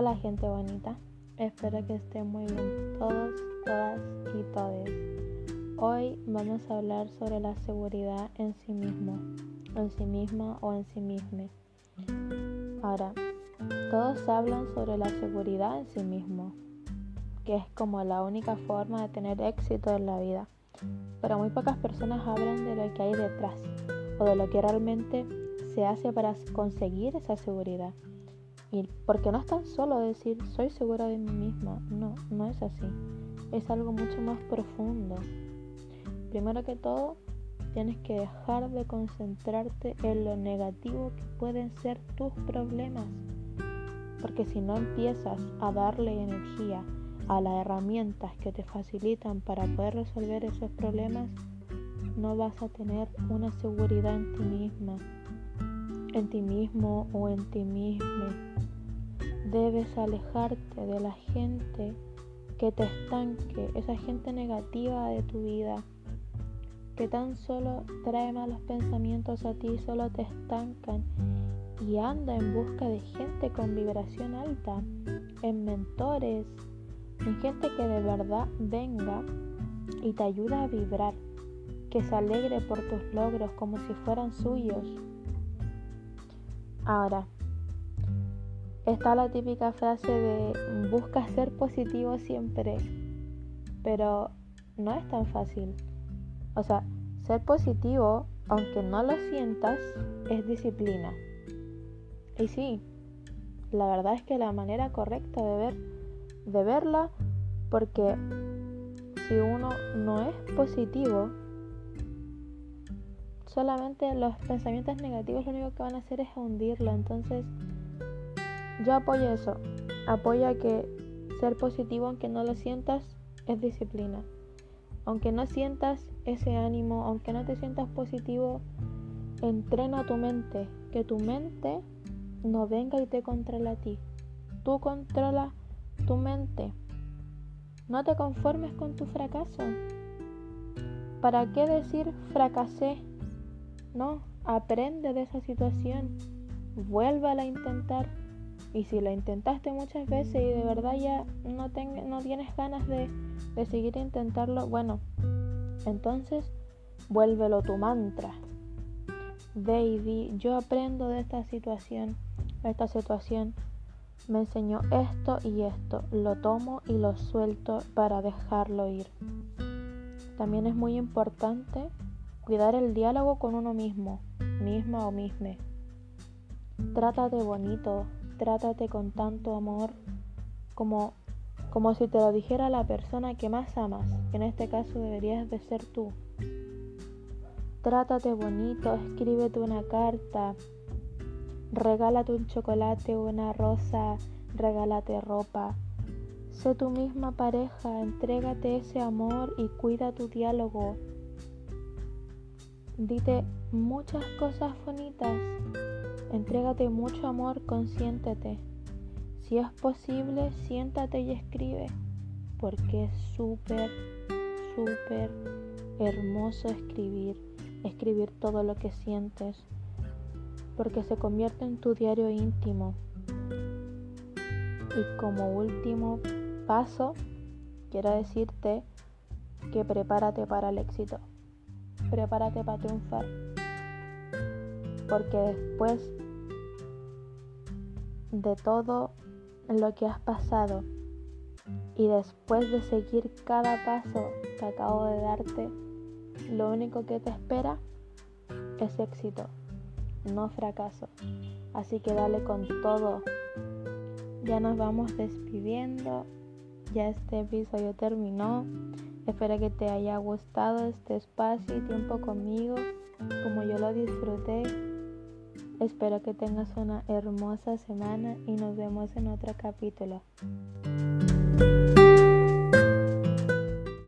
Hola gente bonita, espero que estén muy bien todos, todas y todes. Hoy vamos a hablar sobre la seguridad en sí mismo, en sí misma o en sí misma. Ahora, todos hablan sobre la seguridad en sí mismo, que es como la única forma de tener éxito en la vida. Pero muy pocas personas hablan de lo que hay detrás o de lo que realmente se hace para conseguir esa seguridad. Y porque no es tan solo decir soy segura de mí misma, no, no es así. Es algo mucho más profundo. Primero que todo, tienes que dejar de concentrarte en lo negativo que pueden ser tus problemas. Porque si no empiezas a darle energía a las herramientas que te facilitan para poder resolver esos problemas, no vas a tener una seguridad en ti misma, en ti mismo o en ti misma. Debes alejarte de la gente que te estanque, esa gente negativa de tu vida, que tan solo trae malos pensamientos a ti, solo te estancan y anda en busca de gente con vibración alta, en mentores, en gente que de verdad venga y te ayuda a vibrar, que se alegre por tus logros como si fueran suyos. Ahora, está la típica frase de busca ser positivo siempre, pero no es tan fácil. O sea, ser positivo, aunque no lo sientas, es disciplina. Y sí, la verdad es que la manera correcta de ver, de verla, porque si uno no es positivo, solamente los pensamientos negativos lo único que van a hacer es hundirlo. Entonces, yo apoyo eso. Apoya que ser positivo, aunque no lo sientas, es disciplina. Aunque no sientas ese ánimo, aunque no te sientas positivo, entrena tu mente. Que tu mente no venga y te controla a ti. Tú controla tu mente. No te conformes con tu fracaso. ¿Para qué decir fracasé? No, aprende de esa situación. Vuélvala a intentar. Y si la intentaste muchas veces y de verdad ya no, no tienes ganas de, de seguir intentarlo, bueno, entonces vuélvelo tu mantra. Baby, yo aprendo de esta situación. Esta situación me enseñó esto y esto. Lo tomo y lo suelto para dejarlo ir. También es muy importante cuidar el diálogo con uno mismo, misma o misme. Trátate bonito, trátate con tanto amor como, como si te lo dijera la persona que más amas, que en este caso deberías de ser tú. Trátate bonito, escríbete una carta, regálate un chocolate, una rosa, regálate ropa. Sé tu misma pareja, entrégate ese amor y cuida tu diálogo. Dite muchas cosas bonitas Entrégate mucho amor, consiéntete. Si es posible, siéntate y escribe, porque es súper, súper hermoso escribir, escribir todo lo que sientes, porque se convierte en tu diario íntimo. Y como último paso, quiero decirte que prepárate para el éxito, prepárate para triunfar porque después de todo lo que has pasado y después de seguir cada paso que acabo de darte, lo único que te espera es éxito, no fracaso. Así que dale con todo. Ya nos vamos despidiendo. Ya este episodio terminó. Espero que te haya gustado este espacio y tiempo conmigo como yo lo disfruté. Espero que tengas una hermosa semana y nos vemos en otro capítulo.